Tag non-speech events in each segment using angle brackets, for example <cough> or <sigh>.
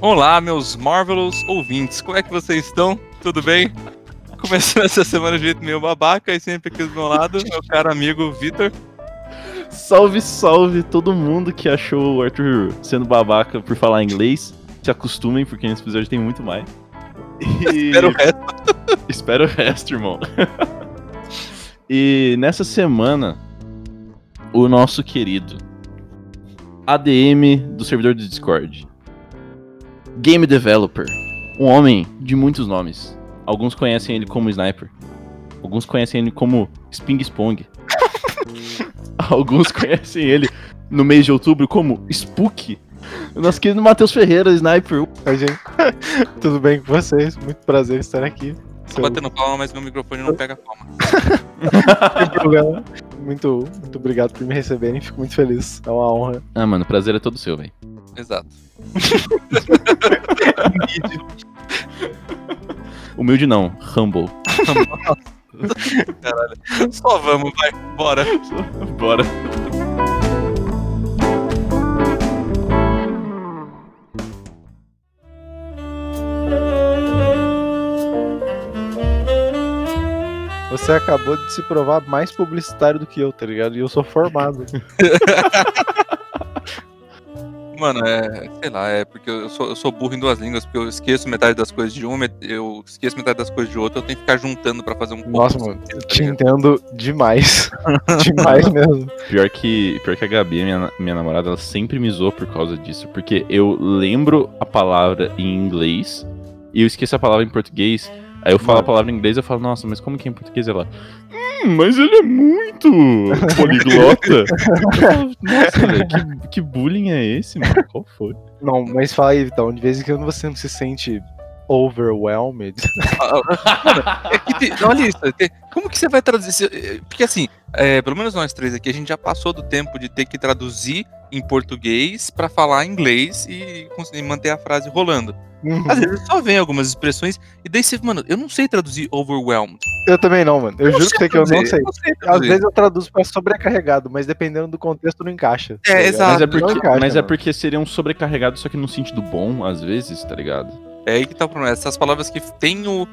Olá, meus Marvelous ouvintes, como é que vocês estão? Tudo bem? Começando essa semana de jeito meio babaca e sempre aqui do meu lado, meu caro amigo Vitor. Salve, salve todo mundo que achou o Arthur sendo babaca por falar inglês. Se acostumem, porque nesse episódio tem muito mais. E... <laughs> Espero o resto. Espero o resto, irmão. e nessa semana, o nosso querido ADM do servidor do Discord, Game Developer, um homem de muitos nomes. Alguns conhecem ele como Sniper, alguns conhecem ele como Sping Spong, <laughs> alguns conhecem ele no mês de outubro como Spook. O nosso querido Matheus Ferreira, Sniper. Oi, gente. <laughs> Tudo bem com vocês? Muito prazer estar aqui. Tô batendo palma, mas meu microfone não pega palma. Sem <laughs> problema. Muito, muito obrigado por me receberem, fico muito feliz. É uma honra. Ah, mano, o prazer é todo seu, velho. Exato. <laughs> Humilde não, humble. Caralho. Só vamos, vai, bora. Bora. Você acabou de se provar mais publicitário do que eu, tá ligado? E eu sou formado. <laughs> Mano, é. Sei lá, é porque eu sou, eu sou burro em duas línguas, porque eu esqueço metade das coisas de uma, eu esqueço metade das coisas de outra, eu tenho que ficar juntando pra fazer um Nossa, mano, sentido, tá te ligado? entendo demais. <laughs> demais mesmo. Pior que, pior que a Gabi, minha, minha namorada, ela sempre me zoou por causa disso. Porque eu lembro a palavra em inglês e eu esqueço a palavra em português. Aí eu falo a palavra em inglês e eu falo, nossa, mas como que é em português? Ela, hum, mas ele é muito <laughs> poliglota. Falo, nossa, <laughs> velho, que, que bullying é esse, mano? Qual foi? Não, mas fala aí, Vitão, de vez em quando você não se sente overwhelmed. <laughs> É que te- olha isso, te- como que você vai traduzir? se- Porque assim, é, pelo menos nós três aqui, a gente já passou do tempo de ter que traduzir em português pra falar inglês e conseguir manter a frase rolando. Uhum. Às vezes só vem algumas expressões e daí você, mano, eu não sei traduzir overwhelmed. Eu também não, mano. Eu juro você que eu não sei. não sei Às vezes eu traduzo pra sobrecarregado, mas dependendo do contexto não encaixa. tá É, ligado? exato. Mas é porque, encaixa, mas é porque seria um sobrecarregado, só que no sentido bom, às vezes, tá ligado? É aí que tá o problema. Essas palavras que tem o.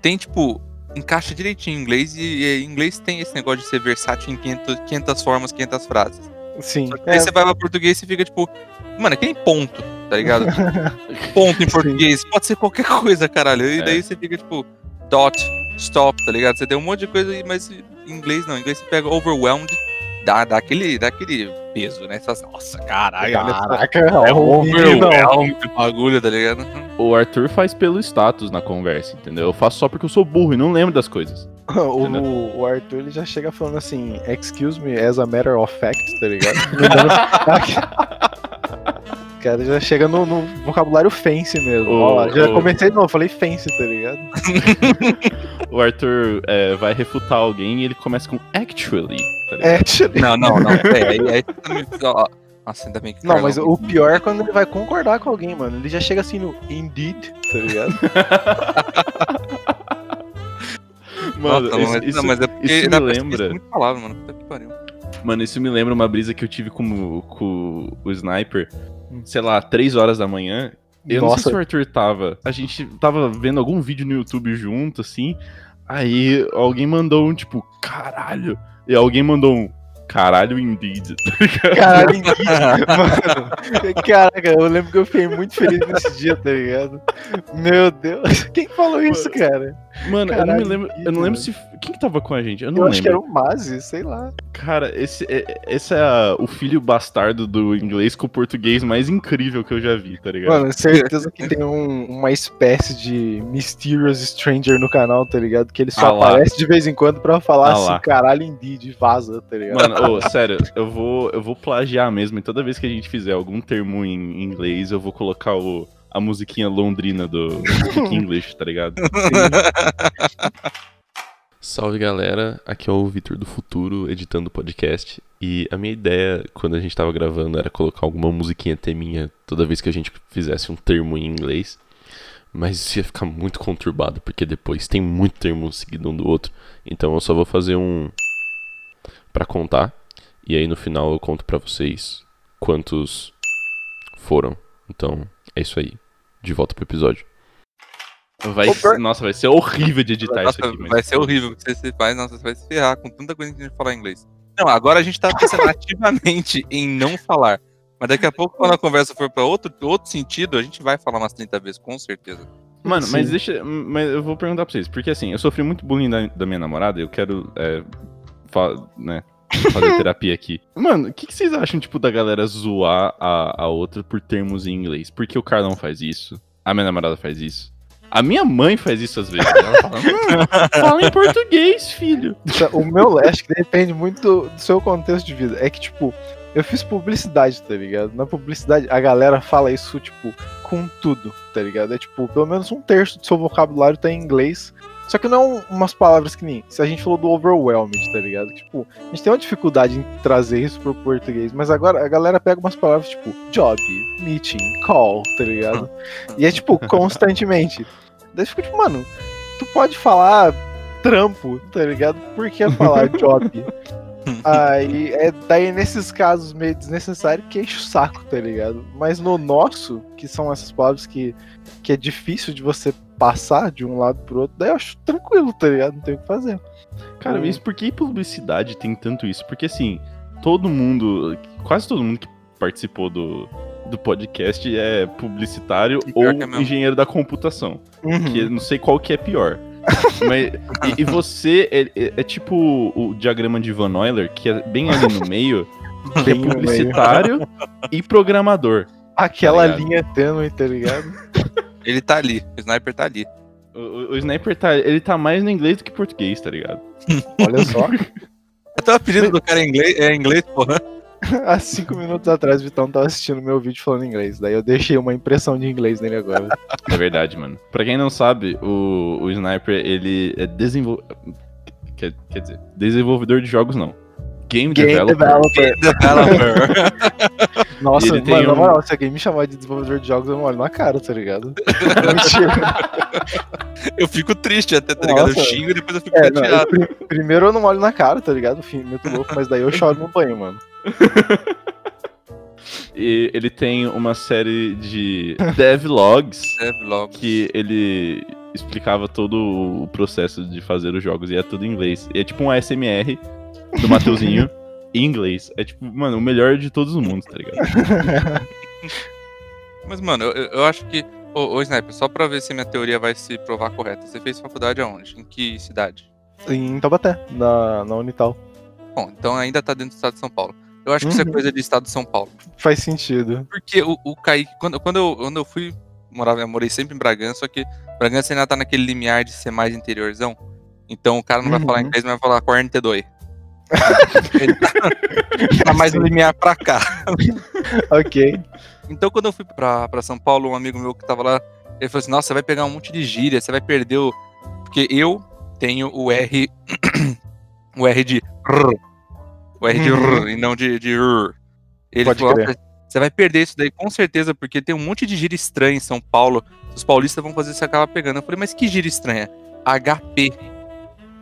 Tem, tipo, encaixa direitinho em inglês e, e em inglês tem esse negócio de ser versátil em 500, 500 formas, 500 frases. Sim. Só que É, aí você vai pra português e fica tipo, mano, é que nem ponto, tá ligado? <laughs> ponto em Sim. português, pode ser qualquer <laughs> coisa, caralho. E É. daí você fica tipo, dot, stop, tá ligado? Você tem um monte de coisa, aí, mas em inglês não. Em inglês você pega overwhelmed, dá, dá, aquele, dá aquele peso, né? Você fala assim, Nossa, caralho. Caraca, É o menino. overwhelmed o bagulho, tá ligado? O Arthur faz pelo status na conversa, entendeu? Eu faço só porque eu sou burro e não lembro das coisas. <laughs> O, o Arthur ele já chega falando assim, excuse me, as a matter of fact, tá ligado? <laughs> O cara já chega no, no vocabulário fancy mesmo. O- Ó já o- comecei, não, falei fancy, tá ligado? <laughs> O Arthur é, vai refutar alguém e ele começa com actually, tá ligado? É, actually. Não, não, não. É, ó, Nossa, ainda bem que. Não, mas o pior é quando ele vai concordar com alguém, mano. Ele já chega assim no indeed, tá ligado? Mano, Nossa, isso, mas, isso- não, mas é porque isso me lembra. muito palavra, mano. Puta que pariu. Mano, isso me lembra uma brisa que eu tive com, com o Sniper, sei lá, 3 horas da manhã. Eu não sei se Nossa, o Arthur tava. A gente tava vendo algum vídeo no YouTube junto, assim. Aí alguém mandou um tipo, caralho. E alguém mandou um caralho indeed. <laughs> caralho, indeed. <laughs> Mano, caraca, eu lembro que eu fiquei muito feliz nesse dia, tá ligado? Meu Deus, quem falou isso, cara? Mano, eu não me Caralho, lembro. Eu não lembro se. Quem que tava com a gente? Eu não Eu lembro. acho que era o Mazi, sei lá. Cara, esse, é- esse é o filho bastardo do inglês com o português mais incrível que eu já vi, tá ligado? Mano, certeza que tem um- uma espécie de Mysterious Stranger no canal, tá ligado? Que ele só Ah aparece de vez em quando pra falar Ah assim, lá. caralho, indeed, vaza, tá ligado? Mano, ô, sério, eu vou, eu vou plagiar mesmo. E toda vez que a gente fizer algum termo em inglês, eu vou colocar o, a musiquinha londrina do Speak <laughs> English, tá ligado? <laughs> Salve galera, aqui é o Vitor do Futuro editando o podcast. E a minha ideia, quando a gente tava gravando, era colocar alguma musiquinha teminha toda vez que a gente fizesse um termo em inglês. Mas isso ia ficar muito conturbado, porque depois tem muito termo seguido um do outro. Então eu só vou fazer um. pra contar. E aí no final eu conto pra vocês quantos foram. Então é isso aí. De volta pro episódio. Vai nossa, vai ser horrível de editar Nossa, isso aqui. mas- vai ser horrível. Você, você vai, nossa, você vai se ferrar com tanta coisa que a gente falar inglês. Não, agora a gente tá pensando <laughs> ativamente em não falar. Mas daqui a pouco, quando a conversa for pra outro, outro sentido, a gente vai falar umas 30 vezes, com certeza. Mano, Sim. mas deixa. Mas eu vou perguntar pra vocês. Porque assim, eu sofri muito bullying da, da minha namorada. Eu quero. É, fa- né, fazer <laughs> terapia aqui. Mano, o que, que vocês acham, tipo, da galera zoar a, a outra por termos em inglês? Porque o Carlão faz isso. A minha namorada faz isso. A minha mãe faz isso às vezes. <laughs> Ela fala, "Hum, fala em português, filho. O meu, acho que depende muito do, do seu contexto de vida. É que, tipo, eu fiz publicidade, tá ligado? Na publicidade, a galera fala isso, tipo, com tudo, tá ligado? É tipo, pelo menos um terço do seu vocabulário tá em inglês. Só que não umas palavras que nem. Se a gente falou do overwhelmed, tá ligado? Tipo, a gente tem uma dificuldade em trazer isso pro português, mas agora a galera pega umas palavras tipo job, meeting, call, tá ligado? <laughs> E é tipo, constantemente. Daí fica tipo, mano, tu pode falar trampo, tá ligado? Por que falar <laughs> job? Aí, é daí nesses casos meio desnecessário que enche o saco, tá ligado? Mas no nosso, que são essas palavras que, que é difícil de você passar de um lado pro outro, daí eu acho tranquilo, tá ligado? Não tem o que fazer. Cara, Hum. isso por que publicidade tem tanto isso? Porque assim, todo mundo, quase todo mundo que participou do, do podcast é publicitário ou é engenheiro da computação. Uhum. Que não sei qual que é pior. <laughs> Mas, e, e você é, é- é tipo o diagrama de Van Euler, que é bem ali no meio, que é publicitário e programador. Aquela Tá linha tênue, tá ligado? <laughs> Ele tá ali, o sniper tá ali. O, o- o Sniper tá, ele tá mais no inglês do que português, tá ligado? <laughs> Olha só. Até o apelido do cara é inglês, é inglês, porra. <laughs> Há cinco minutos atrás o Vitão tava assistindo meu vídeo falando inglês. Daí eu deixei uma impressão de inglês nele agora. É verdade, mano. Pra quem não sabe, o, o Sniper, ele é desenvolvedor. Quer, quer dizer, desenvolvedor de jogos não. Game, Game developer. developer. Developer. <laughs> Nossa, Ele mano, tem na um- moral, se alguém me chamar de desenvolvedor de jogos, eu não olho na cara, tá ligado? <laughs> Eu fico triste até, tá ligado? Eu Nossa. xingo e depois eu fico É, não, eu chateado. pri- primeiro eu não olho na cara, tá ligado? Fim, muito louco, mas daí eu choro no banho, mano. E ele tem uma série de devlogs <laughs> vlog. que ele explicava todo o processo de fazer os jogos e é tudo em inglês. E é tipo um ASMR do Mateuzinho <laughs> em inglês. É tipo, mano, o melhor de todos os mundos, tá ligado? <laughs> Mas, mano, eu, eu acho que. Ô, ô, Sniper, só pra ver se minha teoria vai se provar correta. Você fez faculdade aonde? Em que cidade? em Taubaté, na, na Unital. Bom, então ainda tá dentro do estado de São Paulo. Eu acho que isso é Uhum. coisa de estado de São Paulo. Faz sentido. Porque o, o Kaique, quando, quando, eu, quando eu fui morava, eu morei sempre em Bragança, só que Bragança ainda tá naquele limiar de ser mais interiorzão. Então o cara não vai Uhum. falar inglês, mas vai falar 42. <laughs> Tá, mais limiar pra cá. Ok. Então quando eu fui pra, pra São Paulo, um amigo meu que tava lá, ele falou assim, nossa, você vai pegar um monte de gíria, você vai perder o... Porque eu tenho o R... <clears throat> o R de... R, o R de Uhum. R, e não de, de R. Ele Pode falou, crer. "Nossa, você vai perder isso daí com certeza, porque tem um monte de gíria estranha em São Paulo. Os paulistas vão fazer você acaba pegando. Eu falei, mas que gíria estranha? HP.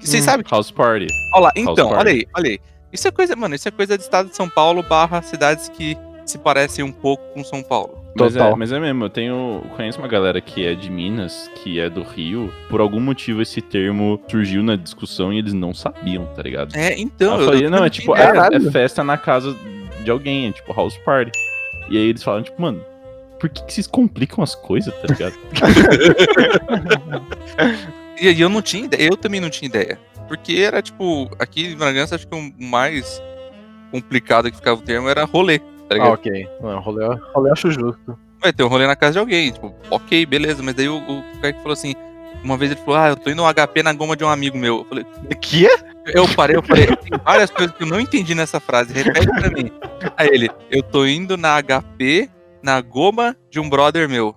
Vocês Hum. sabem? House Party. Olha lá, então, olha aí, olha aí. Isso é coisa, mano, isso é coisa do estado de São Paulo barra cidades que se parecem um pouco com São Paulo. Mas é, Total. mas é mesmo, eu tenho. Conheço uma galera que é de Minas, que é do Rio. Por algum motivo esse termo surgiu na discussão e eles não sabiam, tá ligado? É, então. Eu falei, não, é tipo, é, é festa na casa de alguém, é tipo house party. E aí eles falam, tipo, mano, por que, que vocês complicam as coisas, tá ligado? <laughs> E aí eu não tinha ideia, eu também não tinha ideia. Porque era tipo, aqui em Bragança, acho que o mais complicado que ficava o termo era rolê, tá Ah, ligado? ok. Não, rolê, rolê eu acho justo. Vai ter um rolê na casa de alguém, tipo, ok, beleza, mas daí o, o Kaique falou assim, uma vez ele falou, ah, eu tô indo um HP na goma de um amigo meu. Eu falei, Que? eu parei, eu falei, tem várias coisas que eu não entendi nessa frase, repete pra mim. Aí ele, eu tô indo na HP na goma de um brother meu.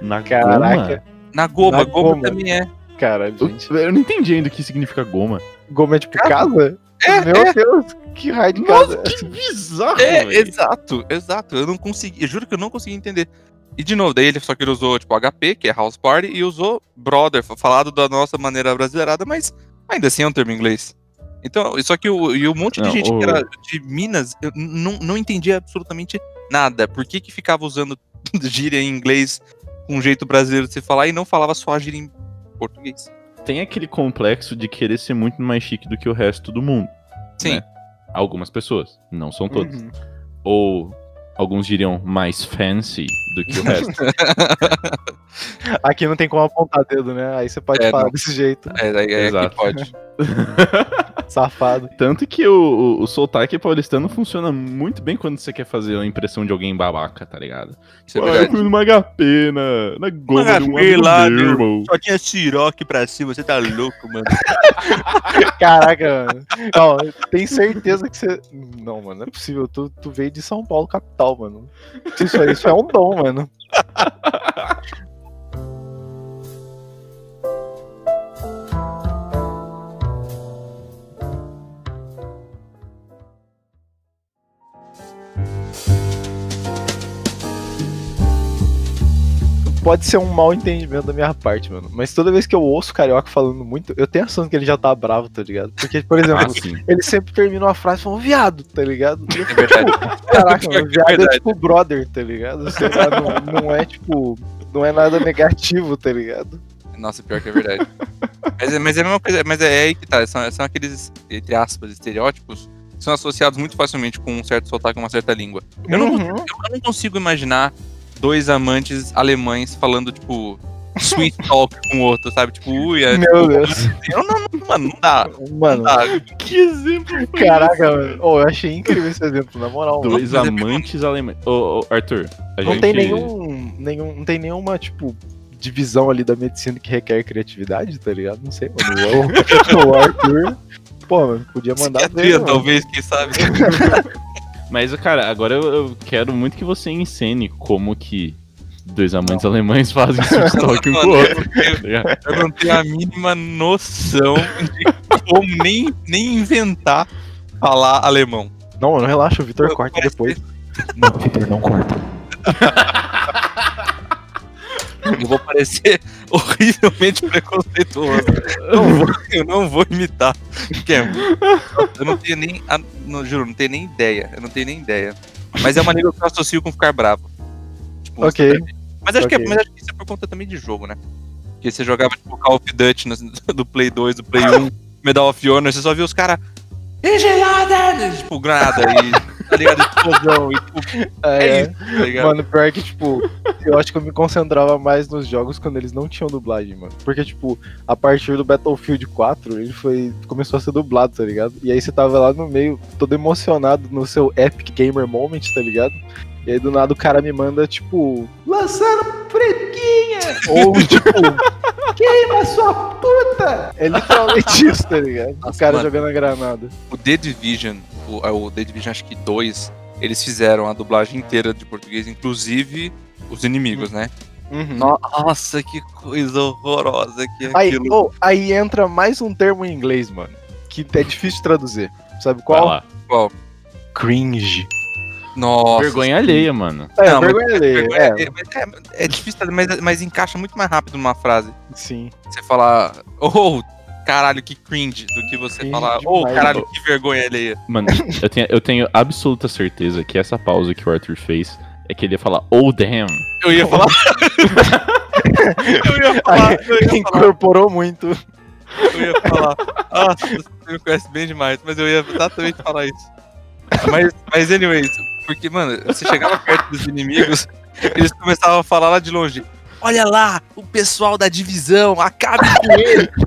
Na Caraca. goma? Na goma, Na goma, goma. também é. Eu, gente. eu não entendi ainda o que significa goma. Goma é tipo casa? É, Meu é. Deus, que raio de Nossa, casa. que bizarro, É, velho. exato, exato. Eu não consegui, eu juro que eu não consegui entender. E de novo, daí ele só que ele usou, tipo, HP, que é House Party, e usou Brother, falado da nossa maneira brasileirada, mas ainda assim é um termo em inglês. Então, só que o, e um monte de Não, gente o- que era de Minas, eu não, não entendia absolutamente nada. Por que que ficava usando <laughs> gíria em inglês com um jeito brasileiro de se falar e não falava só a gíria em português? Tem aquele complexo de querer ser muito mais chique do que o resto do mundo. Sim. Né? Algumas pessoas, não são todos. Uhum. Ou alguns diriam mais fancy do que o resto. <laughs> Aqui não tem como apontar dedo, né? Aí você pode É, falar não. desse jeito, É, é, é Exato. que pode. <laughs> safado. Tanto que o, o, o sotaque paulistano funciona muito bem quando você quer fazer a impressão de alguém babaca, tá ligado? Isso é Pô, eu fui numa HP, na, na goma de um HP lá, meu, irmão. Só tinha Siroque pra cima, você tá louco, mano. <laughs> Caraca, mano. Não, tem certeza que você. Não, mano, não é possível. Tu, tu veio de São Paulo, capital, mano. Isso, aí- isso é um dom, mano. Pode ser um mau entendimento da minha parte, mano. Mas toda vez que eu ouço o carioca falando muito, eu tenho a sensação que ele já tá bravo, tá ligado? Porque, por exemplo, Ah, ele sempre termina uma frase falando viado, tá ligado? Eu É verdade. Caraca, mano, É viado é verdade. tipo brother, tá ligado? Lá, não, não é tipo. Não é nada negativo, tá ligado? Nossa, pior que é verdade. mas, é, mas é a mesma coisa, mas é aí que tá. São, são aqueles, entre aspas, estereótipos que são associados muito facilmente com um certo sotaque, uma certa língua. Eu não, Uhum. eu, eu não consigo imaginar dois amantes alemães falando, tipo, sweet <laughs> talk com o outro, sabe? Tipo, ui, é, Meu tipo, Deus. eu não, não, mano, não dá. Mano, Não dá. Que exemplo foi caraca, mano. Oh, eu achei incrível esse exemplo, na moral. mano. Dois amantes alemães. Ô, ô, Arthur, a Não gente... tem nenhum, nenhum. Não tem nenhuma, tipo, divisão ali da medicina que requer criatividade, tá ligado? Não sei, mano. O, <laughs> o Arthur. Pô, mano, podia mandar ver. Psiquiatria, mano. talvez, quem sabe. <laughs> Mas, cara, agora eu, eu quero muito que você encene como que dois amantes alemães fazem sweet talk um com o outro. tá? Eu não tenho a mínima noção de como nem, nem inventar falar alemão. Não, mano, relaxa, o Vitor corta depois. Não, Vitor, não corta. <laughs> Eu vou parecer <laughs> horrivelmente preconceituoso. Não vou- eu não vou imitar. É- eu não tenho nem. Não, juro, não tenho nem ideia. Eu não tenho nem ideia. Mas é uma língua que eu associo com ficar bravo. Tipo, Ok. você- Mas acho, que é, mas acho que isso é por conta também de jogo, né? Porque você jogava tipo Call of Duty no- do Play 2, do Play 1, Medal of Honor, você só via os caras. Gelada! Tipo, granada e. Tá ligado? Explosão. E, tipo, <laughs> é, É, isso, tá ligado? Mano, pior que, tipo, eu acho que eu me concentrava mais nos jogos quando eles não tinham dublagem, mano. Porque, tipo, a partir do Battlefield 4, ele foi. começou a ser dublado, tá ligado? E aí você tava lá no meio, todo emocionado no seu Epic Gamer Moment, tá ligado? E aí do nada o cara me manda, tipo, lançando fresquinha! Ou, tipo, <laughs> queima sua puta! É literalmente <laughs> isso, tá ligado? o Nossa, cara mano. jogando a granada. o The Division, o, é, o The Division acho que 2, eles fizeram a dublagem inteira de português, inclusive os inimigos, né? Uhum. Nossa, que coisa horrorosa que é Aí, aquilo. oh, aí entra mais um termo em inglês, mano. Que é difícil de traduzir. Sabe qual? Qual? Cringe. Nossa. Vergonha alheia, mano. É, Não, mas vergonha alheia. vergonha- É, é, mas é- é difícil, mas, mas encaixa muito mais rápido numa frase. sim. Você falar, oh, caralho, que cringe, do que você Cringe falar, oh, caralho, que vergonha alheia. Mano, eu tenho, eu tenho absoluta certeza que essa pausa que o Arthur fez é que ele ia falar, oh damn. Eu ia falar. <laughs> eu ia falar, eu ia falar, Incorporou muito. eu ia falar. Nossa, você me conhece bem demais, mas eu ia exatamente falar isso. Mas, mas anyways, porque, mano, você chegava perto dos inimigos, eles começavam a falar lá de longe. Olha lá, o pessoal da divisão, acabe com ele. <laughs>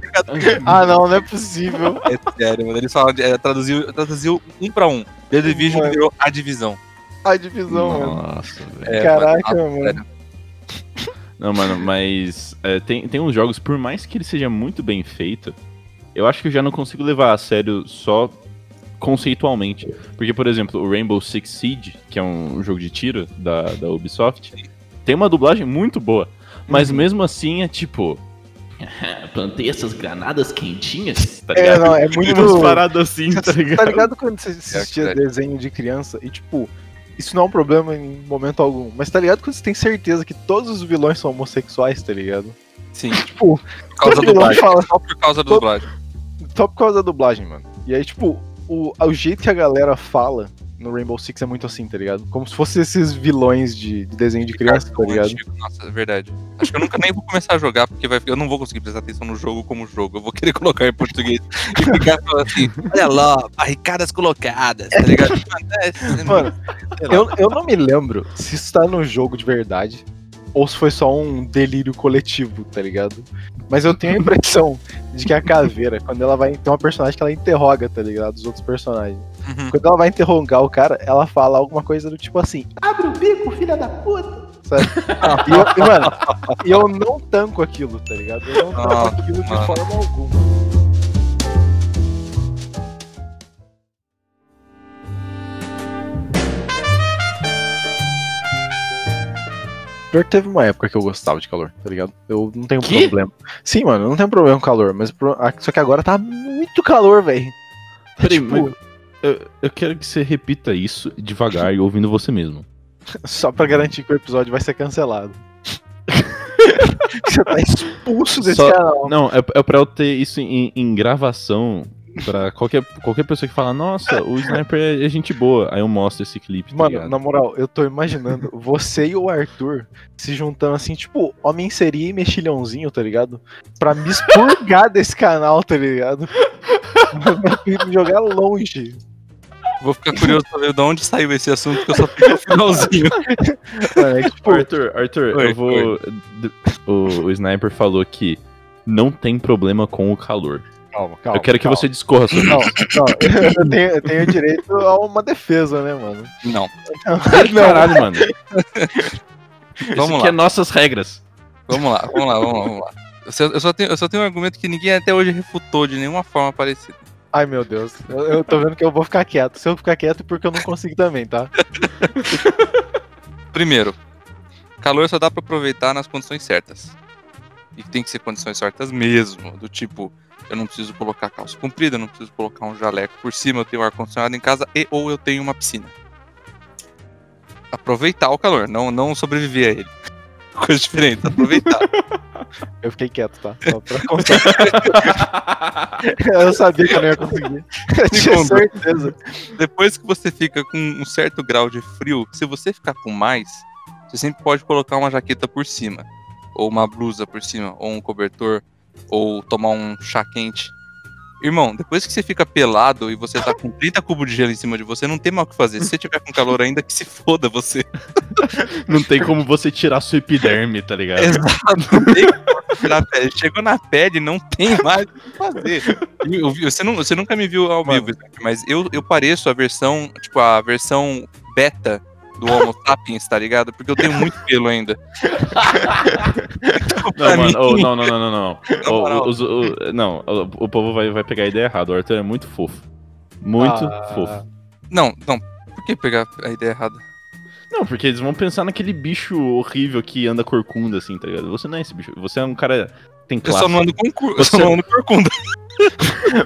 Ah, não, não é possível. É sério, mano. Eles falam, é, traduziu, traduziu um pra um. The Division Mano. virou a divisão. A divisão, mano. Nossa, velho. É, Caraca, mano, mano. sério. Não, mano, mas é, tem, tem uns jogos, por mais que ele seja muito bem feito, eu acho que eu já não consigo levar a sério só conceitualmente. Porque, por exemplo, o Rainbow Six Siege, que é um jogo de tiro da, da Ubisoft, tem uma dublagem muito boa. Mas Uhum. mesmo assim é tipo. <laughs> Plantei essas granadas quentinhas, tá É, ligado? não, é muito. Umas paradas assim, tá Tá ligado? ligado quando você assistia verdade. desenho de criança e, tipo, isso não é um problema em momento algum. Mas tá ligado quando você tem certeza que todos os vilões são homossexuais, tá ligado? Sim, Tipo, por causa todo da vilão dublagem. fala Só por causa da dublagem. só por causa da dublagem, mano. E aí, tipo, o, o jeito que a galera fala no Rainbow Six é muito assim, tá ligado? Como se fossem esses vilões de, de desenho de criança, tá ligado? Antigo, Nossa, é verdade. Acho que eu nunca nem vou começar a jogar, porque vai, eu não vou conseguir prestar atenção no jogo como jogo. Eu vou querer colocar em português e ficar falando assim, olha lá, barricadas colocadas, tá ligado? <laughs> Mano. Eu, eu não me lembro se isso tá no jogo de verdade ou se foi só um delírio coletivo, tá ligado? Mas eu tenho a impressão de que a caveira, quando ela vai. Tem uma personagem que ela interroga, tá ligado? Os outros personagens. Uhum. Quando ela vai interrogar o cara, ela fala alguma coisa do tipo assim: abre o bico, filha da puta! Sabe? E eu, mano, e eu não tanco aquilo, tá ligado? Eu não tanco Ah, aquilo de mano. forma alguma. Pior que teve uma época que eu gostava de calor, tá ligado? Eu não tenho Que? problema. Sim, mano, eu não tenho problema com calor, mas pro- só que agora tá muito calor, velho. Peraí, Tipo, eu, eu quero que você repita isso devagar e ouvindo você mesmo. <laughs> Só pra garantir que o episódio vai ser cancelado. <laughs> Você tá expulso desse Só- canal. Não, é, é pra eu ter isso em, em gravação pra qualquer, qualquer pessoa que fala, nossa, o Sniper é, é gente boa. Aí eu mostro esse clipe, tá Mano, ligado? na moral, eu tô imaginando você e o Arthur se juntando assim, tipo, homem seria e mexilhãozinho, tá ligado? Pra me expurgar <laughs> desse canal, tá ligado? Me jogar longe. Vou ficar curioso pra ver de onde saiu esse assunto, porque eu só fiquei no finalzinho. É tipo, Arthur, Arthur, Oi, eu vou. O, o Sniper falou que não tem problema com o calor. Calma, calma. eu quero que calma. você discorra sobre Não, não, eu tenho, eu tenho direito a uma defesa, né, mano? Não, <laughs> isso. Caralho, mano. Isso Vamos aqui lá. é nossas regras. vamos lá, vamos lá, vamos lá, vamos lá. Eu só, tenho, eu só tenho um argumento que ninguém até hoje refutou de nenhuma forma parecida. Ai, meu Deus. Eu, eu tô vendo que eu vou ficar quieto. Se eu ficar quieto, é porque eu não consigo também, tá? <laughs> Primeiro, calor só dá pra aproveitar nas condições certas. E tem que ser condições certas mesmo, do tipo, eu não preciso colocar calça comprida, eu não preciso colocar um jaleco por cima, eu tenho ar condicionado em casa e ou eu tenho uma piscina. Aproveitar o calor, não não sobreviver a ele. <laughs> Coisa diferente, aproveitar. Eu fiquei quieto, tá? Só pra constar. eu sabia que eu não ia conseguir. Eu tinha certeza. Depois que você fica com um certo grau de frio, se você ficar com mais, você sempre pode colocar uma jaqueta por cima, ou uma blusa por cima, ou um cobertor, ou tomar um chá quente. Irmão, depois que você fica pelado e você tá com 30 cubos de gelo em cima de você, não tem mais o que fazer. Se você tiver com calor ainda, que se foda você. <laughs> Não tem como você tirar sua epiderme, tá ligado? <laughs> Exato. Não tem como tirar a pele. Chegou na pele, não tem mais o que fazer. Eu- você, não- você nunca me viu ao vivo, mas eu, eu pareço a versão, tipo, a versão beta do Homo sapiens, tá ligado? Porque eu tenho muito pelo ainda. Então, <laughs> Não, mim, mano, oh, não, não, não, não, não. Os- o- não, o, povo vai, vai pegar a ideia errada. O Arthur é muito fofo. Muito Ah. fofo. não, não. Por que pegar a ideia errada? Não, porque eles vão pensar naquele bicho horrível que anda corcunda, assim, tá ligado? Você não é esse bicho. Você é um cara tem Eu classe. só não ando com cur... eu só Você- não ando corcunda.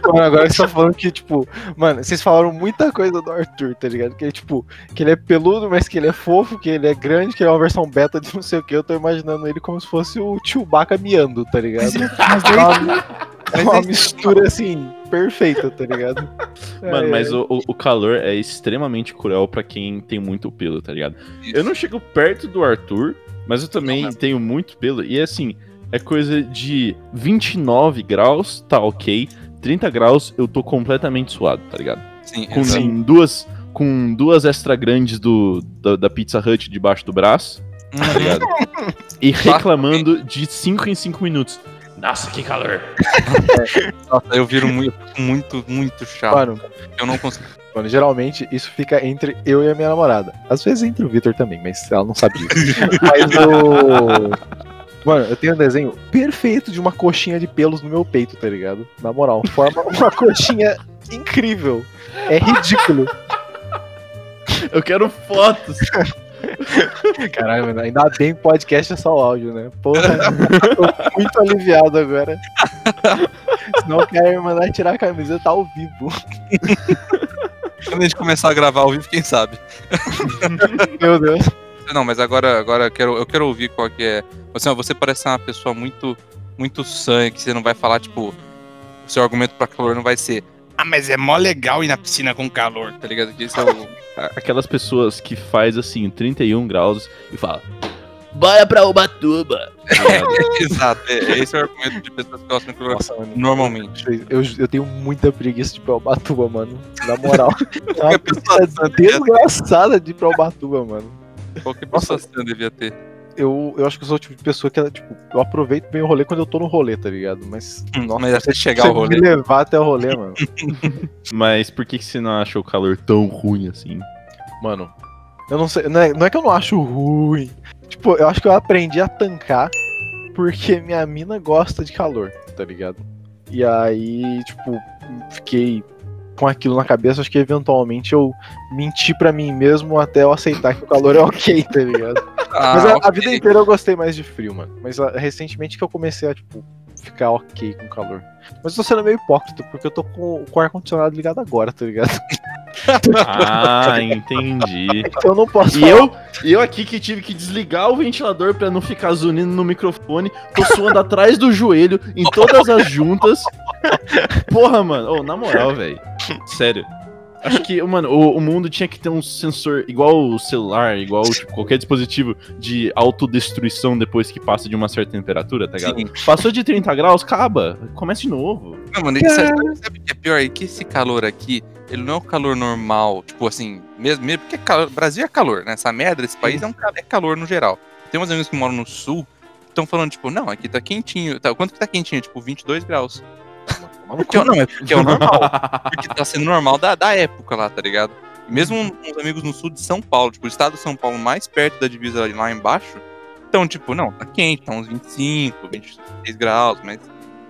Mano, agora você tá falando que, tipo, mano, vocês falaram muita coisa do Arthur, tá ligado? Que ele, tipo, que ele é peludo, mas que ele é fofo, que ele é grande, que ele é uma versão beta de não sei o que. Eu tô imaginando ele como se fosse o Chewbacca miando, tá ligado? Mas É uma, é uma mistura, assim, perfeita, tá ligado? Mano, É, mas é. o, o- calor é extremamente cruel pra quem tem muito pelo, tá ligado? Eu não chego perto do Arthur, mas eu também Não, mas- tenho muito pelo. E assim, é coisa de 29 graus, tá ok. 30 graus, eu tô completamente suado, tá ligado? Sim, Com exato. duas, com duas extra grandes do, da, da Pizza Hut debaixo do braço, tá Uhum. ligado? <laughs> e reclamando de 5 em 5 minutos. Nossa, que calor! <laughs> Nossa, eu viro muito, muito, muito chato. Mano, Eu não consigo. Mano, geralmente isso fica entre eu e a minha namorada. Às vezes entre o Victor também, mas ela não sabe disso. <laughs> mas o. Mano, eu tenho um desenho perfeito de uma coxinha de pelos no meu peito, tá ligado? Na moral, forma uma <laughs> coxinha incrível. É ridículo. <laughs> Eu quero fotos! <laughs> Caralho, mano, ainda bem que podcast é só o áudio, né? Porra, tô muito aliviado agora. Senão o cara mandar tirar a camiseta ao vivo. Quando a gente começar a gravar ao vivo, quem sabe? Meu Deus. Não, mas agora, agora eu, quero, eu quero ouvir qual que é. Assim, ó, você parece ser uma pessoa muito, muito sã, que você não vai falar, tipo, o seu argumento pra calor não vai ser. Ah, mas é mó legal ir na piscina com calor, tá ligado? Esse é o. <laughs> Aquelas pessoas que faz assim, 31 graus e fala. Bora pra Ubatuba! Ligado? <laughs> Exato, é, esse é o argumento de pessoas que gostam de calor normalmente. Eu, eu tenho muita preguiça de ir pra Ubatuba, mano. Na moral. <laughs> É uma Qualquer pessoa desgraçada de ir pra Ubatuba, mano. Qualquer pessoa devia ter. Eu, eu acho que eu sou o tipo de pessoa que, tipo, eu aproveito bem o rolê quando eu tô no rolê, tá ligado? Mas, nossa, mas até chegar ao rolê. me levar até o rolê, mano. <laughs> Mas por que, que você não acha o calor tão ruim assim? Mano, eu não sei. Não é, não é que eu não acho ruim. Tipo, eu acho que eu aprendi a tancar porque minha mina gosta de calor, tá ligado? E aí, tipo, fiquei com aquilo na cabeça. Acho que eventualmente eu menti pra mim mesmo até eu aceitar que o calor é <laughs> ok, tá ligado? Ah, Mas a, a ok. vida inteira eu gostei mais de frio, mano. Mas ah, recentemente que eu comecei a, tipo, ficar ok com calor. Mas eu tô sendo meio hipócrita, porque eu tô com, com o ar-condicionado ligado agora, tá ligado? <laughs> Ah, <laughs> entendi. Então eu não posso E eu, eu aqui que tive que desligar o ventilador pra não ficar zunindo no microfone, tô suando atrás do joelho em todas as juntas. Porra, mano, Ô, na moral, velho. <laughs> Sério. Acho que, mano, o, o mundo tinha que ter um sensor igual o celular, igual tipo, qualquer dispositivo de autodestruição depois que passa de uma certa temperatura, tá ligado? Sim. Passou de 30 graus, acaba. Começa de novo. Não, mano, e sabe, sabe o que é pior? É que esse calor aqui, ele não é o calor normal, tipo assim, mesmo, mesmo porque calor, Brasil é calor, né? Essa merda, esse país é, um, é calor no geral. Tem umas amigos que moram no sul, estão falando, tipo, não, aqui tá quentinho. Tá, quanto que tá quentinho? Tipo, 22 graus. Porque, não, é porque é o normal. <laughs> Porque tá sendo normal da, da época lá, tá ligado? E mesmo uns amigos no sul de São Paulo, tipo, o estado de São Paulo mais perto da divisa lá- lá embaixo, então, tipo, não, tá quente, tá uns 25, 26 graus, mas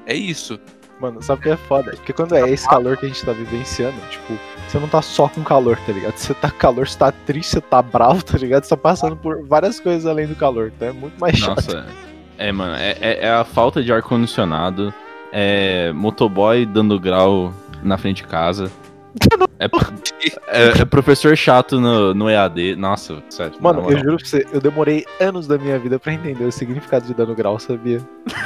é isso. Mano, sabe o que é foda? Porque quando é esse calor que a gente tá vivenciando, tipo, você não tá só com calor, tá ligado? Você tá com calor, você tá triste, você tá bravo, tá ligado? Você tá passando por várias coisas além do calor, então é muito mais chato. Nossa, é, mano, é, é- é a falta de ar-condicionado, é motoboy dando grau na frente de casa. <laughs> É, é- é professor chato no, no EAD. Nossa, sério. Mano, eu juro pra você, eu demorei anos da minha vida pra entender o significado de dano grau, sabia?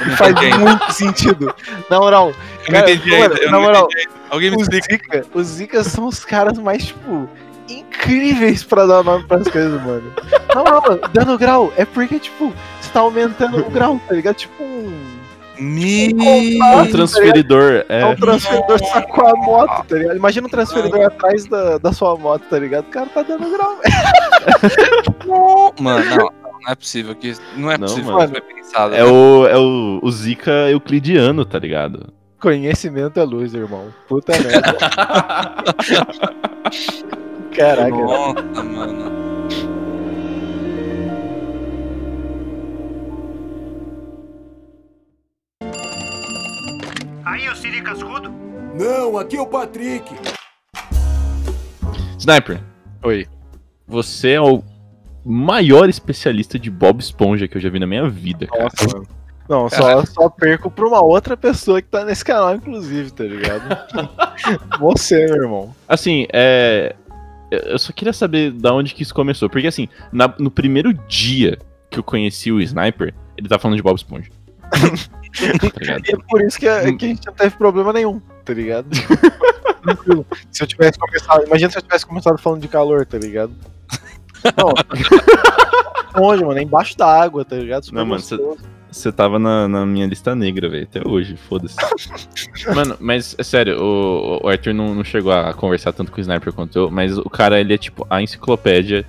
Não Faz muito sentido. Na moral, Eu não Cara, entendi mano, ainda. Eu na não moral. Alguém me os explica. Zika, os Zika são os caras mais, tipo, incríveis pra dar nome pras coisas, mano. Na moral, mano, dano grau é porque, tipo, você tá aumentando o grau, tá ligado? Tipo. Me... Um transferidor. É É, um transferidor sacou a moto, tá ligado? Imagina um transferidor atrás da, da sua moto, tá ligado? O cara tá dando grau. Mano, não, não é possível que não é Não, possível mano. que pensado. é, o, é o, o Zika euclidiano, tá ligado? Conhecimento é luz, irmão. Puta merda. <laughs> Caraca. Nossa, mano. Aí, ô Siri Cascudo. Não, aqui é o Patrick. Sniper, Oi. você é o maior especialista de Bob Esponja que eu já vi na minha vida, cara. Nossa, mano. Não, só, só perco pra uma outra pessoa que tá nesse canal, inclusive, tá ligado? <laughs> Você, meu irmão. Assim, é. eu- Eu só queria saber da onde que isso começou. Porque, assim, na- no primeiro dia que eu conheci o Sniper, ele tava falando de Bob Esponja. <laughs> tá? E é por isso que a, que a gente não teve problema nenhum, tá ligado? Se eu tivesse começado. Imagina se eu tivesse começado falando de calor, tá ligado? Não. <laughs> Longe, mano, é embaixo da água, tá ligado? Super Não, mano. Você tava na, na minha lista negra, velho, até hoje, foda-se. <laughs> Mano, mas é sério, o, o Arthur não, não chegou a conversar tanto com o Sniper quanto eu, mas o cara, ele é tipo a enciclopédia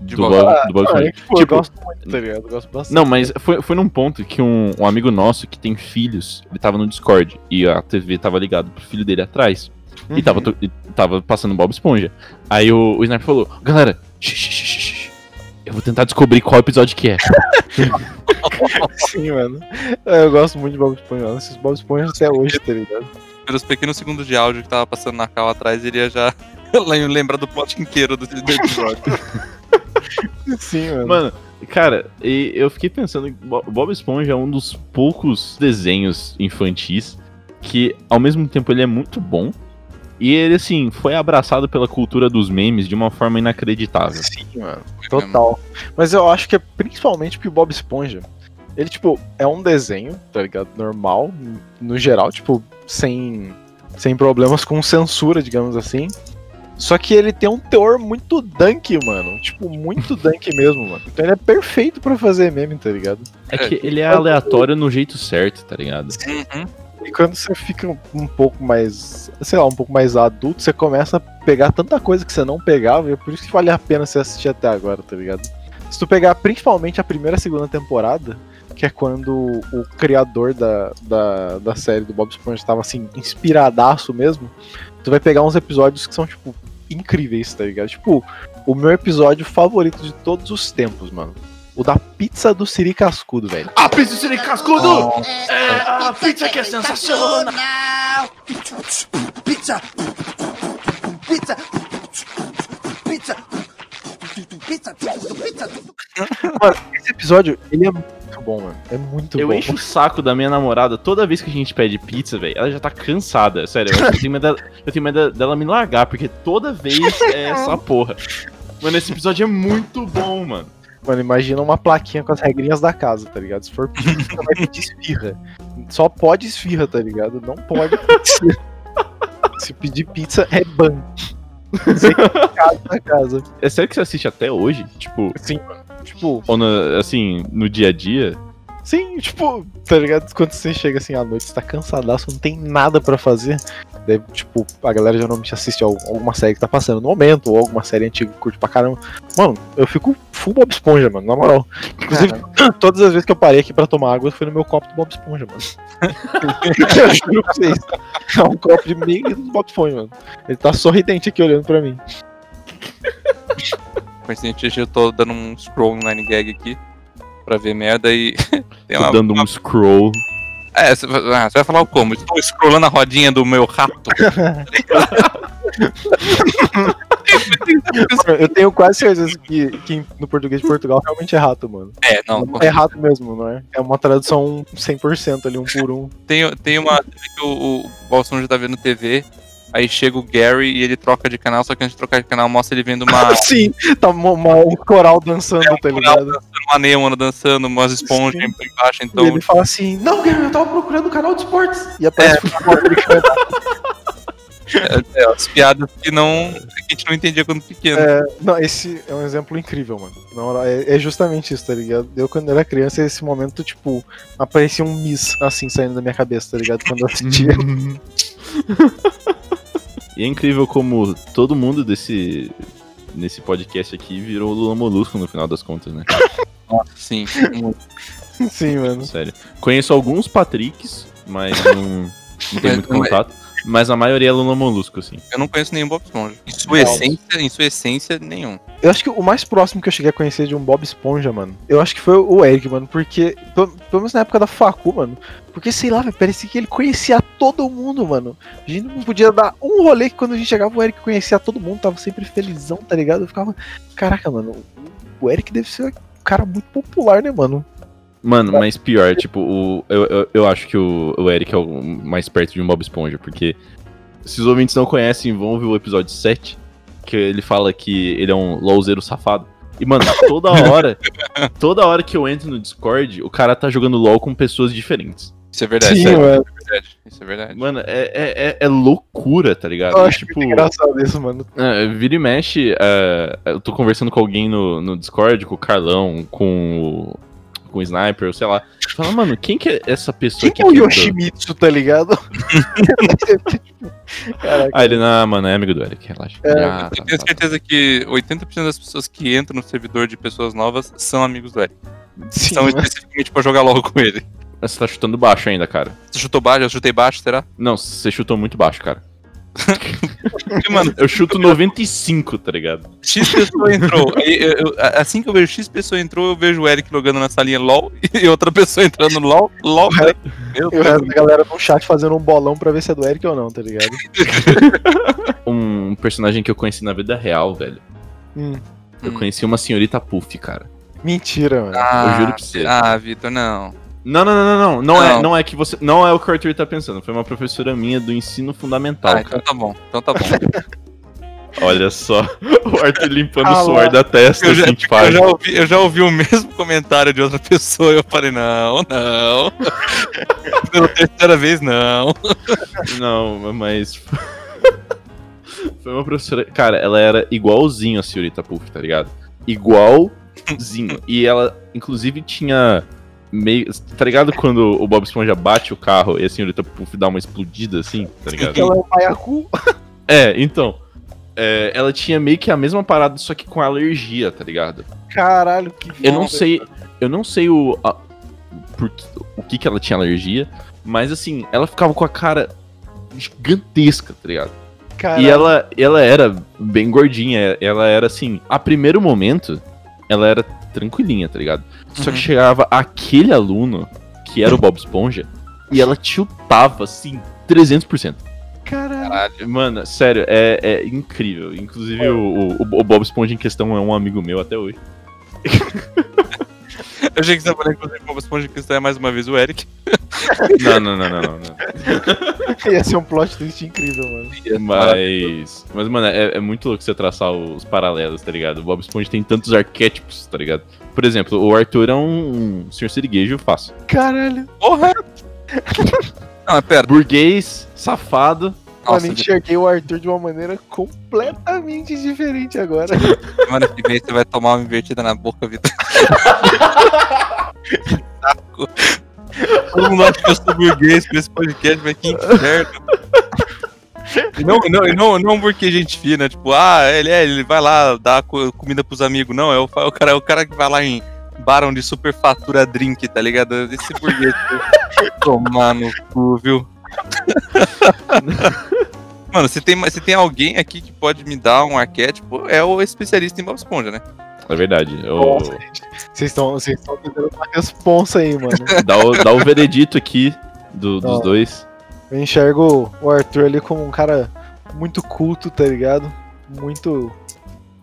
De do Bob- do Bob Ah, Esponja. Tipo- eu gosto muito, tá ligado? Eu gosto bastante. Não, mas foi, foi num ponto que um, um amigo nosso que tem filhos, ele tava no Discord e a TV tava ligado pro filho dele atrás. Uhum. E tava, e tava passando Bob Esponja. Aí o, o Sniper falou: Galera, shh, eu vou tentar descobrir qual episódio que é. <laughs> Sim, mano. É, Eu gosto muito de Bob Esponja. Eu assisto Bob Esponja até hoje, tá ligado? Pelos pequenos segundos de áudio que tava passando na cal atrás, ele ia já <laughs> lembrar do plot inteiro do, do episódio. <laughs> <laughs> Sim, mano. Mano, cara, e eu fiquei pensando que Bo- Bob Esponja é um dos poucos desenhos infantis que, ao mesmo tempo, ele é muito bom E ele, assim, foi abraçado pela cultura dos memes de uma forma inacreditável. Sim, mano. Total. Mas eu acho que é principalmente porque o Bob Esponja. Ele, tipo, é um desenho, tá ligado? Normal, no geral, tipo, sem, sem problemas com censura, digamos assim. Só que ele tem um teor muito dunk, mano. Tipo, muito dunk mesmo, mano. Então ele é perfeito pra fazer meme, tá ligado? É que ele é aleatório no jeito certo, tá ligado? Uhum. E quando você fica um- um pouco mais, sei lá, um pouco mais adulto, você começa a pegar tanta coisa que você não pegava, e é por isso que vale a pena você assistir até agora, tá ligado? Se tu pegar principalmente a primeira e segunda temporada, que é quando o criador da, da, da série do Bob Esponja estava assim, inspiradaço mesmo, tu vai pegar uns episódios que são, tipo, incríveis, tá ligado? Tipo, o meu episódio favorito de todos os tempos, mano. O da pizza do Siri Cascudo, velho. A pizza de siri cascudo! É a pizza que é sensacional! Pizza! Pizza! Pizza! Pizza! Pizza! Esse episódio, ele é bom, mano. É muito Eu bom. encho o saco da minha namorada toda vez que a gente pede pizza, velho. Ela já tá cansada, sério. Eu tenho medo dela, eu tenho medo dela me largar, porque toda vez <laughs> é essa porra. Mano, esse episódio é muito bom, mano. Mano, imagina uma plaquinha com as regrinhas da casa, tá ligado? Se for você <laughs> vai pedir esfirra. Só pode esfirra, tá ligado? Não pode pizza. Se pedir pizza, é ban. Casa da casa. É sério que você assiste até hoje? Tipo, Sim, mano. Tipo, ou no- assim, no dia a dia? sim, tipo, tá ligado? Quando você chega assim à noite, você tá cansadaço, não tem nada pra fazer. Daí, tipo, a galera geralmente assiste al- alguma série que tá passando no momento, ou alguma série antiga que curte pra caramba. Mano, eu fico full Bob Esponja, mano, na moral. Inclusive, <clears throat> todas as vezes que eu parei aqui pra tomar água, foi no meu copo do Bob Esponja, mano. <laughs> eu juro pra vocês. É um copo de meio do Bob Esponja, mano. Ele tá sorridente aqui olhando pra mim. Coincidentemente, eu tô dando um scroll no Nine Gag aqui pra ver merda e. <laughs> tem uma, dando um scroll. É, você vai ah, você vai falar como? Estou scrollando a rodinha do meu rato. <laughs> Eu tenho quase certeza que, que no português de Portugal realmente é rato, mano. É, não. É rato mesmo, não é? É uma tradução 100% ali, um por um. Tem, tem uma que o, o Balsão já tá vendo TV. Aí chega o Gary e ele troca de canal, só que antes de trocar de canal mostra ele vendo uma, <laughs> Sim, tá uma, uma- um coral dançando, tá coral ligado? uma Neymar dançando, umas esponjas Sim. embaixo, E então. ele fala assim, não, Gary, eu tava procurando o canal de esportes. E aparece o futebol americano. É, é, as piadas que não. que a gente não entendia quando pequeno. É, não, esse é um exemplo incrível, mano. Na moral, é, é justamente isso, tá ligado? Eu, quando era criança, esse momento, tipo, aparecia um miss, assim, saindo da minha cabeça, tá ligado? Quando eu assistia. <laughs> E é incrível como todo mundo desse nesse podcast aqui virou Lula Molusco no final das contas, né? <laughs> Sim. Sim, mano. Sério. Conheço alguns Patricks, mas não, não tenho muito Mas- contato. Mas a maioria é Lula Molusco, assim. Eu não conheço nenhum Bob Esponja. Em sua essência, em sua essência, nenhum. Eu acho que o mais próximo que eu cheguei a conhecer de um Bob Esponja, mano, eu acho que foi o Eric, mano, porque, pelo pelo menos na época da Facu, mano, porque sei lá, parecia que ele conhecia todo mundo, mano. A gente não podia dar um rolê que quando a gente chegava, o Eric conhecia todo mundo, tava sempre felizão, tá ligado? Eu ficava, caraca, mano, o Eric deve ser um cara muito popular, né, mano? Mano, mas pior, tipo, o, eu, eu, eu acho que o, o Eric é o mais perto de um Bob Esponja, porque se os ouvintes não conhecem, vão ouvir o episódio 7, que ele fala que ele é um louzeiro safado. E, mano, toda hora, <laughs> toda hora que eu entro no Discord, o cara tá jogando LOL com pessoas diferentes. Isso é verdade, Sim, sério, mano. é verdade. Isso é verdade. Mano, é, é, é, é loucura, tá ligado? Eu acho tipo, engraçado isso, mano. É, vira e mexe, é, eu tô conversando com alguém no, no Discord, com o Carlão, com o, com o Sniper, sei lá. Fala, mano, quem que é essa pessoa Quem que é o entrou?" Yoshimitsu, tá ligado? <laughs> Caraca. Ah, ele não, mano, é amigo do Eric, relaxa. É, Já, Eu tá, tenho tá. certeza que 80% das pessoas que entram no servidor de pessoas novas são amigos do Eric. Sim, São mano. especificamente pra jogar logo com ele. Você tá chutando baixo ainda, cara. Você chutou baixo? Eu chutei baixo, será? Não, você chutou muito baixo, cara. <laughs> Porque, mano, Eu chuto 95, tá ligado? X pessoa entrou. Aí, eu- eu- assim que eu vejo X pessoa entrou, eu vejo o Eric jogando na salinha LOL <laughs> e outra pessoa entrando no LOL. LOL. É. Meu <laughs> E o resto da galera no chat fazendo um bolão pra ver se é do Eric ou não, tá ligado? Um personagem que eu conheci na vida real, velho. Hum. Eu Hum. conheci uma senhorita Puff, cara. Mentira, mano. Ah, juro pra você. Ah, Vitor, não. Não, não, não, não, não. Não. É, não é que você. Não é o que o Arthur tá pensando. Foi uma professora minha do ensino fundamental, Ah, então cara. tá bom. Então tá bom. <laughs> Olha só. O Arthur limpando Ah o suor lá. da testa, Eu já, assim, <laughs> eu, já ouvi, eu já ouvi o mesmo comentário de outra <laughs> pessoa e eu falei, não, não. Pela terceira vez, não. Não, mas. Foi uma professora. Cara, ela era igualzinho a senhorita Puff, tá ligado? Igualzinho. e ela, inclusive, tinha. Meio. Tá ligado quando o Bob Esponja bate o carro e a senhorita Puff dá uma explodida assim, tá ligado? Ela é um paiacu. <laughs> É, então. é, ela tinha meio que a mesma parada, só que com alergia, tá ligado? Caralho, que Eu não sei. Eu não sei o. a- por que- o que que ela tinha alergia, mas assim, ela ficava com a cara gigantesca, tá ligado? Caralho. E ela, ela era bem gordinha, ela era assim, a primeiro momento, ela era tranquilinha, tá ligado? Só Uhum. que chegava aquele aluno, que era o Bob Esponja, e ela tiltava, assim, 300%. Caralho. Mano, sério, é, é incrível. Inclusive, o, o, o Bob Esponja em questão é um amigo meu até hoje. <laughs> Eu achei que você ia falar, inclusive, com o Esponja Cristã é mais uma vez o Eric. Não, não, não, não, não. não. <laughs> Ia ser um plot twist incrível, mano. Mas, mas mano, é, é muito louco você traçar os paralelos, tá ligado? O Bob Esponja tem tantos arquétipos, tá ligado? Por exemplo, o Arthur é um, um senhor siriguejo fácil. Caralho. Porra! Não, mas <laughs> pera. Burguês, safado. Nossa, mano, enxerguei o Arthur de uma maneira completamente diferente agora. semana que vem você vai tomar uma invertida na boca, Vitor. Que saco. Todo mundo acha que eu sou burguês com esse podcast, mas que inferno. E não, não, não, não porque gente fina, tipo, ah, ele, é, ele vai lá dar co- comida pros amigos. Não, é o, fa- o cara, é o cara que vai lá em barão de superfatura drink, tá ligado? Esse burguês. Tomar no cu, viu? <laughs> Mano, se tem, se tem alguém aqui que pode me dar um arquétipo, é o especialista em Bob Esponja, né? É verdade. Nossa, Vocês estão tentando uma responsa aí, mano. <laughs> dá, o, dá o veredito aqui do- dos dois. Eu enxergo o Arthur ali como um cara muito culto, tá ligado? Muito.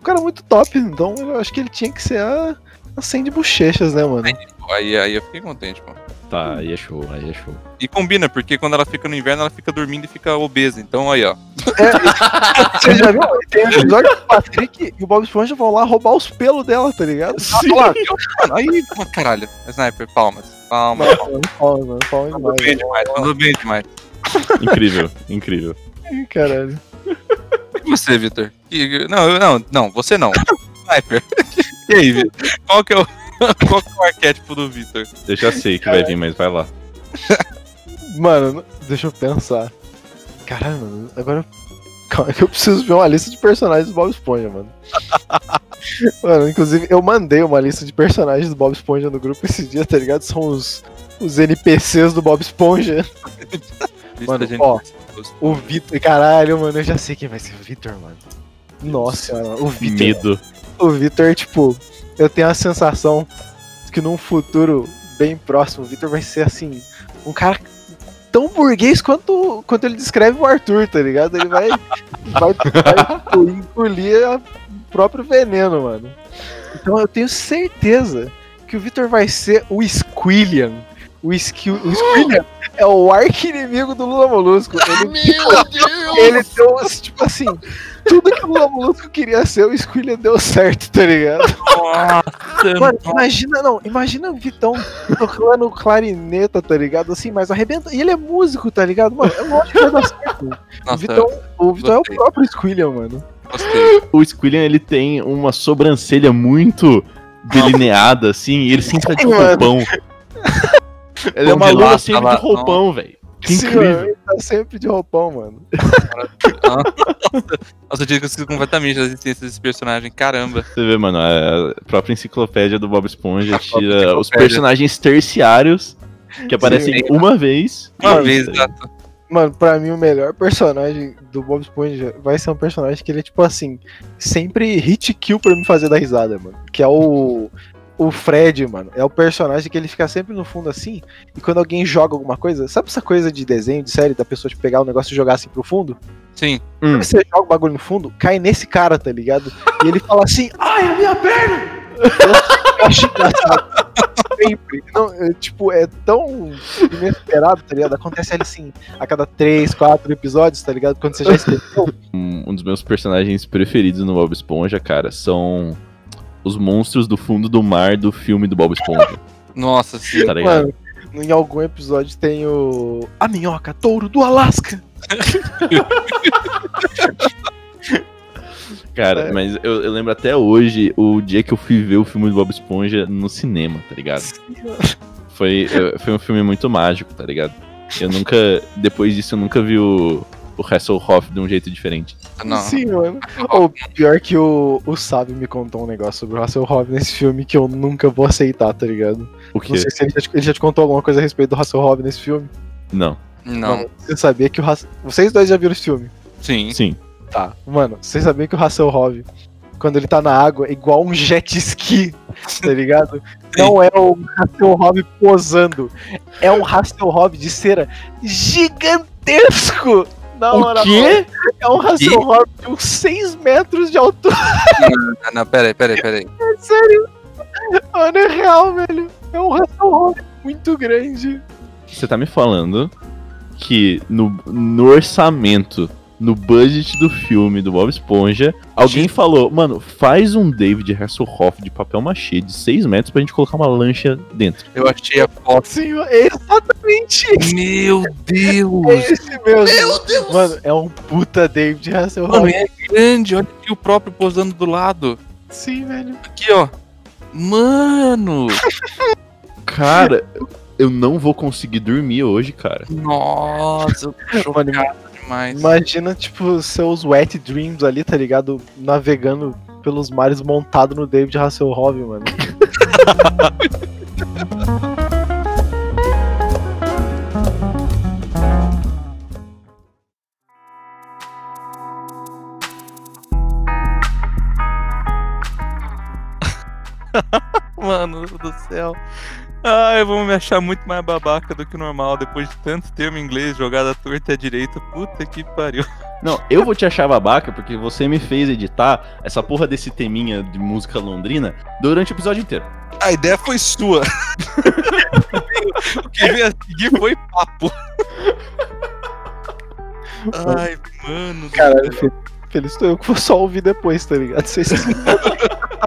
Um cara muito top. Então eu acho que ele tinha que ser a, a 100 de bochechas, né, mano? Aí, aí eu fiquei contente, pô. Tá, aí é show, aí é show. E combina, porque quando ela fica no inverno, ela fica dormindo e fica obesa. Então aí, ó. <laughs> Você já viu? Tem um episódio que o Patrick e o Bob Esponja vão lá roubar os pelos dela, tá ligado? Olha lá, mano, aí, caralho. Sniper, palmas. Palmas. Mano, fala Mandou bem demais. mandou bem demais. Incrível, incrível. Ih, Caralho. E você, Vitor? Não, não, não, você não. Sniper. <laughs> E aí, Vitor? Qual que é o. <laughs> Qual que é o arquétipo do Vitor? Eu já sei que vai vir, mas vai lá. <laughs> Mano, deixa eu pensar. Caralho, mano, agora. Calma que eu preciso ver uma lista de personagens do Bob Esponja, mano. <laughs> mano, inclusive, eu mandei uma lista de personagens do Bob Esponja no grupo esse dia, tá ligado? São os, os NPCs do Bob Esponja. Mano, ó, NPCs. O Vitor. Caralho, mano, eu já sei quem vai ser o Vitor, mano. Nossa senhora, o Vitor. Medo. O Vitor, tipo, eu tenho a sensação que num futuro bem próximo, o Vitor vai ser assim, um cara tão burguês quanto, quanto ele descreve o Arthur, tá ligado? Ele vai, <laughs> vai, vai engolir o próprio veneno, mano. Então eu tenho certeza que o Vitor vai ser o Squillian. O, Squi- o Squillian é o arqui-inimigo do Lula Molusco. Ele, tipo, ele deu, tipo assim, tudo que o Lula Molusco queria ser, o Squillian deu certo, tá ligado? Nossa, Mano, imagina, não, imagina o Vitão tocando clarineta, tá ligado? Assim, mas arrebenta. E ele é músico, tá ligado? Mano, é lógico que vai dar certo. O nossa, Vitão, o Vitão é o próprio Squillian, mano. gostei. O Squillian, ele tem uma sobrancelha muito delineada, assim, e ele sempre tá de roupão. Ele é uma sempre tá lá, de roupão, velho. Que Sim, incrível. ele tá sempre de roupão, mano. Nossa, eu tinha esquecido completamente da existência desse personagem. Caramba. Você vê, mano, a própria enciclopédia do Bob Esponja tira os personagens terciários que aparecem Sim. uma vez. Uma Mano, vez, exato. Mano, pra mim o melhor personagem do Bob Esponja vai ser um personagem que ele é tipo assim, sempre hit kill pra me fazer dar risada, mano. Que é o o Fred, mano. É o personagem que ele fica sempre no fundo assim, e quando alguém joga alguma coisa, sabe essa coisa de desenho, de série, da pessoa tipo, pegar o negócio e jogar assim pro fundo? Sim. Hum. Você joga o bagulho no fundo, cai nesse cara, tá ligado? E ele fala assim, <laughs> ai, a minha perna! Sempre. Não, é, tipo, é tão inesperado, tá ligado? Acontece ali assim, a cada três, quatro episódios, tá ligado? Quando você já esqueceu. <laughs> Um, um dos meus personagens preferidos no Bob Esponja, cara, são os monstros do fundo do mar do filme do Bob Esponja, Nossa, sim. tá ligado? Mano, em algum episódio tem o. A minhoca touro do Alasca. <laughs> Cara, É. mas eu, eu lembro até hoje o dia que eu fui ver o filme do Bob Esponja no cinema, tá ligado? Foi, foi um filme muito mágico, tá ligado? Eu nunca. Depois disso, eu nunca vi o, o Hasselhoff de um jeito diferente. Não. Sim, mano. Ou pior que o, o Sábio me contou um negócio sobre o Hasselhoff nesse filme que eu nunca vou aceitar, tá ligado? O quê? Não sei se ele já, te, ele já te contou alguma coisa a respeito do Hasselhoff nesse filme. Não. Não. Mano, você sabia que o Hass... Vocês dois já viram esse filme? Sim. Sim. Tá. Mano, vocês sabiam que o Hasselhoff, quando ele tá na água, é igual um jet ski, tá ligado? <laughs> Não é um Hasselhoff posando. É um Hasselhoff de cera gigantesco! Na O moral, quê? É um Hasselhoff de uns 6 metros de altura. Não, não, peraí, peraí, peraí. Sério? Mano, é real, velho. É um Hasselhoff muito grande. Você tá me falando que no, no orçamento, no budget do filme do Bob Esponja, alguém falou, mano, faz um David Hasselhoff de papel machê de 6 metros pra gente colocar uma lancha dentro. Eu achei a foto. Sim, exatamente Meu Deus! É esse mesmo. Meu Deus! Mano, é um puta David Hasselhoff. Mano, é grande, olha aqui o próprio posando do lado. Sim, velho. Aqui, ó. Mano! Cara, eu não vou conseguir dormir hoje, cara. Nossa, eu tô chocado demais. Imagina, tipo, seus wet dreams ali, tá ligado? Navegando pelos mares montado no David Hasselhoff, mano. <laughs> do céu. Ai, vamos me achar muito mais babaca do que normal depois de tanto termo em inglês jogado à torta e à direita. Puta que pariu. Não, eu vou te achar babaca porque você me fez editar essa porra desse teminha de música londrina durante o episódio inteiro. A ideia foi sua. o que veio a seguir foi papo. Ai, mano. fe- feliz estou eu que vou só ouvir depois, tá ligado? Vocês... <laughs>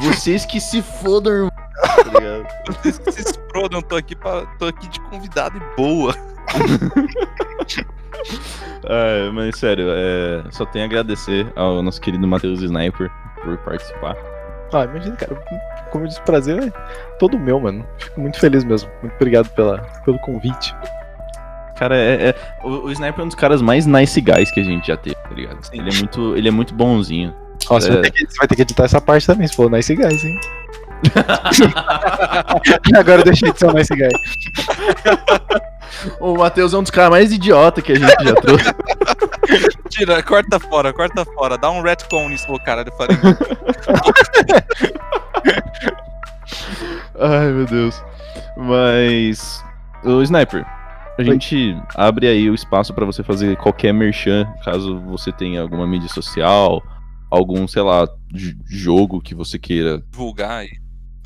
Vocês que se fodam, irmão. Tá ligado? Vocês que se exprodam, tô aqui, pra, tô aqui de convidado e boa. <laughs> É, mas sério, é, só tenho a agradecer ao nosso querido Matheus Sniper por participar. Ah, imagina, cara. Como eu disse, prazer é todo meu, mano. Fico muito feliz mesmo. Muito obrigado pela, pelo convite. Cara, é, é- o, o Sniper é um dos caras mais nice guys que a gente já teve, tá ligado? Ele é muito, ele é muito bonzinho. Ó, você, É. vai ter que, você vai ter que editar essa parte também, se for nice guys, hein? <laughs> Agora eu deixei de ser um nice guy. O Matheus é um dos caras mais idiota que a gente já trouxe. Tira, corta fora, corta fora. Dá um retcon nisso, cara. Eu falei, Ai, meu Deus. Mas. O Sniper, a gente abre aí o espaço pra você fazer qualquer merchan, caso você tenha alguma mídia social, algum, sei lá, jogo que você queira. divulgar aí.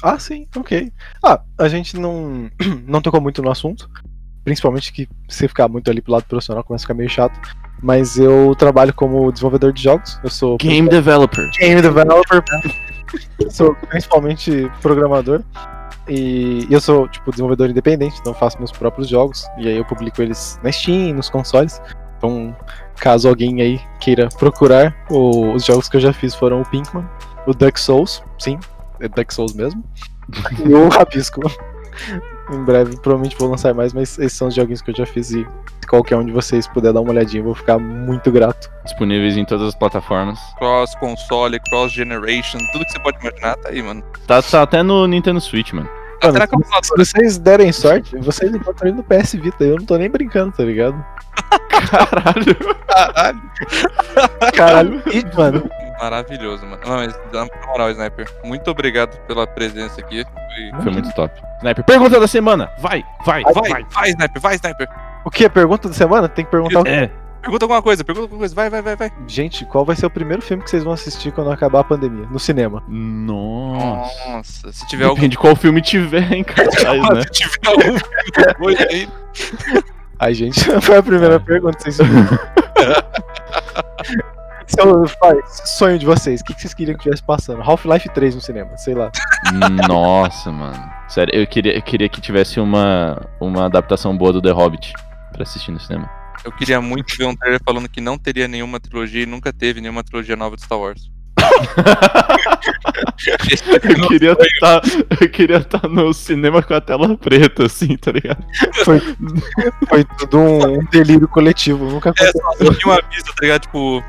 Ah, sim, ok. Ah, a gente não, <clears throat> não tocou muito no assunto. Principalmente que se ficar muito ali pro lado profissional começa a ficar meio chato. Mas eu trabalho como desenvolvedor de jogos. Eu sou Game Developer. game developer. <laughs> sou principalmente programador. E eu sou, tipo, desenvolvedor independente, então faço meus próprios jogos. E aí eu publico eles na Steam, nos consoles. Então, caso alguém aí queira procurar, o- os jogos que eu já fiz foram o Pinkman, o Duck Souls, sim, é Duck Souls mesmo, e o Rabisco. em breve, provavelmente vou lançar mais, mas esses são os joguinhos que eu já fiz e se qualquer um de vocês puder dar uma olhadinha, eu vou ficar muito grato. Disponíveis em todas as plataformas. Cross console, cross generation, tudo que você pode imaginar tá aí, mano. Tá, tá até no Nintendo Switch, mano. Mano, será que eu Se vocês derem sorte, vocês encontram ele no PS Vita. Eu não tô nem brincando, tá ligado? Caralho. Caralho. <laughs> Caralho. E, mano, Maravilhoso, mano. Não, mas na moral, Sniper, muito obrigado pela presença aqui. Foi- Foi muito top. Sniper, pergunta da semana. Vai, vai, Vai, vai, Sniper, vai, Sniper. o que? Pergunta da semana? Tem que perguntar o quê? É. pergunta alguma coisa, pergunta alguma coisa. Vai, vai, vai, vai. Gente, qual vai ser o primeiro filme que vocês vão assistir quando acabar a pandemia? No cinema. Nossa. Nossa, se tiver algum. Depende de qual filme tiver em cartaz, <laughs> né? Se tiver algum filme depois aí. Ai, gente, <laughs> foi a primeira pergunta. Vocês... <laughs> Seu pai, sonho de vocês, o que vocês queriam que estivesse passando? Half-Life 3 no cinema, sei lá. Nossa, mano. Sério, eu queria, eu queria que tivesse uma, uma adaptação boa do The Hobbit pra assistir no cinema. Eu queria muito ver um trailer falando que não teria nenhuma trilogia e nunca teve nenhuma trilogia nova de Star Wars. <laughs> Eu queria estar, eu queria estar no cinema com a tela preta, assim, tá ligado? Foi tudo um, um delírio coletivo, nunca É, aconteceu. só tinha uma vista, tá ligado? Tipo,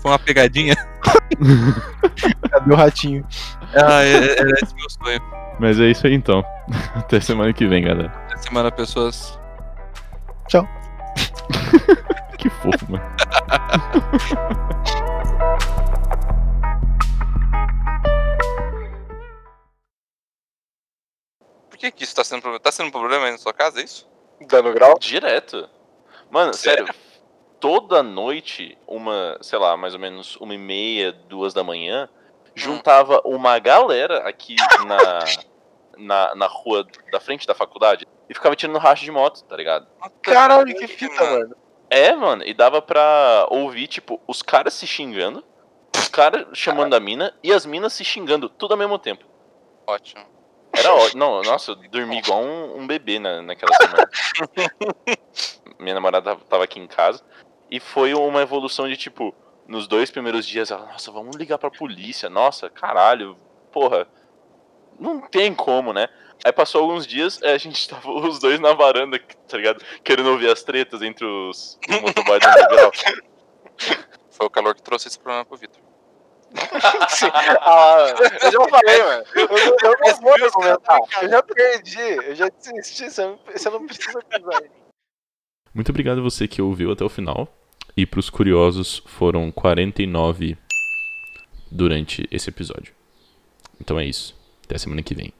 foi uma pegadinha. <laughs> Cadê o ratinho? Ah, é- era esse meu sonho. Mas é isso aí então. <laughs> Até semana que vem, galera. Essa semana, pessoas. <laughs> Que fofo, mano. Por que, que isso tá sendo problema? Tá sendo um problema aí na sua casa, é isso? Dando grau? Direto. Mano, sério, toda noite, uma, sei lá, mais ou menos uma e meia, duas da manhã, juntava uma galera aqui na, <laughs> na, na rua da frente da faculdade e ficava tirando racha de moto, tá ligado? Caralho, que fita, mano. É, mano, e dava pra ouvir, tipo, os caras se xingando, os caras chamando a mina e as minas se xingando, tudo ao mesmo tempo. Ótimo. Era ótimo. Não, nossa, eu dormi igual um, um bebê na, naquela semana. <laughs> Minha namorada tava- tava aqui em casa. E foi uma evolução de tipo, nos dois primeiros dias, ela, nossa, vamos ligar pra polícia. Nossa, caralho, porra. Não tem como, né? Aí passou alguns dias, eh, a gente <laughs> tava os dois na varanda, tá ligado? Querendo ouvir as tretas entre os, os motoboys underground. Foi o calor que trouxe esse problema pro Vitor. <laughs> Ah, eu já falei, mano. Eu, eu, eu não vou argumentar. Eu já perdi, eu já desisti. Você não, você não precisa pisar. Muito obrigado a você que ouviu até o final. E pros curiosos, foram 49 durante esse episódio. Então é isso. Até semana que vem.